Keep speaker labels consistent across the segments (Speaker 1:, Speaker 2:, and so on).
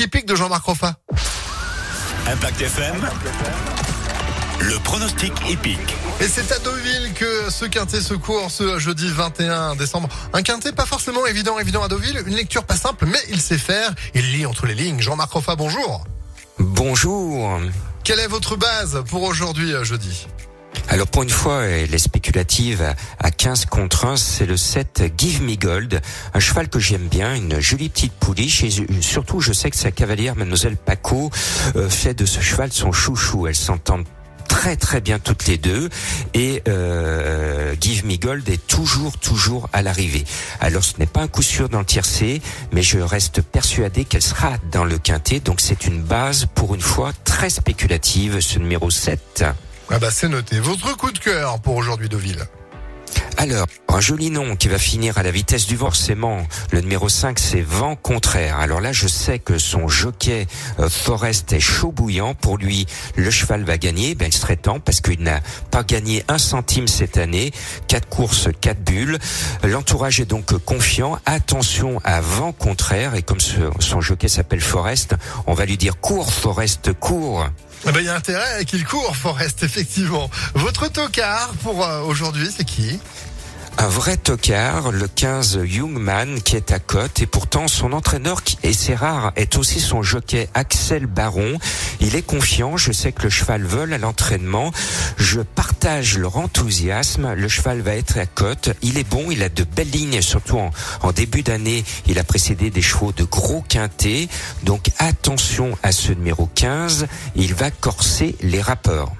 Speaker 1: épique de Jean-Marc Roffa.
Speaker 2: Impact FM. Le pronostic épique.
Speaker 1: Et c'est à Deauville que ce quintet se court ce jeudi 21 décembre. Un quintet pas forcément évident, évident à Deauville. Une lecture pas simple, mais il sait faire. Il lit entre les lignes. Jean-Marc Roffa, bonjour.
Speaker 3: Bonjour.
Speaker 1: Quelle est votre base pour aujourd'hui jeudi?
Speaker 3: Alors pour une fois, elle est spéculative à 15 contre 1, c'est le 7 Give Me Gold, un cheval que j'aime bien, une jolie petite pouliche et surtout je sais que sa cavalière mademoiselle Paco euh, fait de ce cheval son chouchou, elles s'entendent très très bien toutes les deux et euh, Give Me Gold est toujours toujours à l'arrivée. Alors ce n'est pas un coup sûr dans le tiercé, mais je reste persuadé qu'elle sera dans le quintet, donc c'est une base pour une fois très spéculative, ce numéro 7.
Speaker 1: Ah bah c'est noté. Votre coup de cœur pour aujourd'hui Deauville
Speaker 3: alors, un joli nom qui va finir à la vitesse du forcément. Le numéro 5, c'est Vent Contraire. Alors là, je sais que son jockey euh, Forest est chaud bouillant. Pour lui, le cheval va gagner. Ben, il serait temps parce qu'il n'a pas gagné un centime cette année. Quatre courses, quatre bulles. L'entourage est donc confiant. Attention à Vent Contraire. Et comme son jockey s'appelle Forest, on va lui dire cours Forest, cours.
Speaker 1: Eh ben, il y a intérêt qu'il court, Forest, effectivement. Votre tocard pour euh, aujourd'hui, c'est qui?
Speaker 3: Un vrai tocard, le 15 Youngman qui est à côte. Et pourtant son entraîneur et c'est rare est aussi son jockey Axel Baron. Il est confiant, je sais que le cheval vole à l'entraînement, je partage leur enthousiasme, le cheval va être à côte, il est bon, il a de belles lignes, surtout en, début d'année, il a précédé des chevaux de gros quintés, donc attention à ce numéro 15, il va corser les rapports.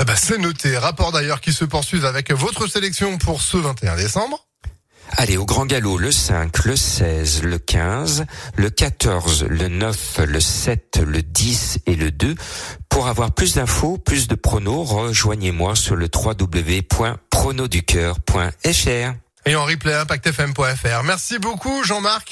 Speaker 1: Eh ben, c'est noté. Rapport d'ailleurs qui se poursuivent avec votre sélection pour ce 21 décembre.
Speaker 3: Allez, au grand galop, le 5, le 16, le 15, le 14, le 9, le 7, le 10 et le 2. Pour avoir plus d'infos, plus de pronos, rejoignez-moi sur le www.pronoducœur.fr.
Speaker 1: Et en replay impactfm.fr. Merci beaucoup Jean-Marc.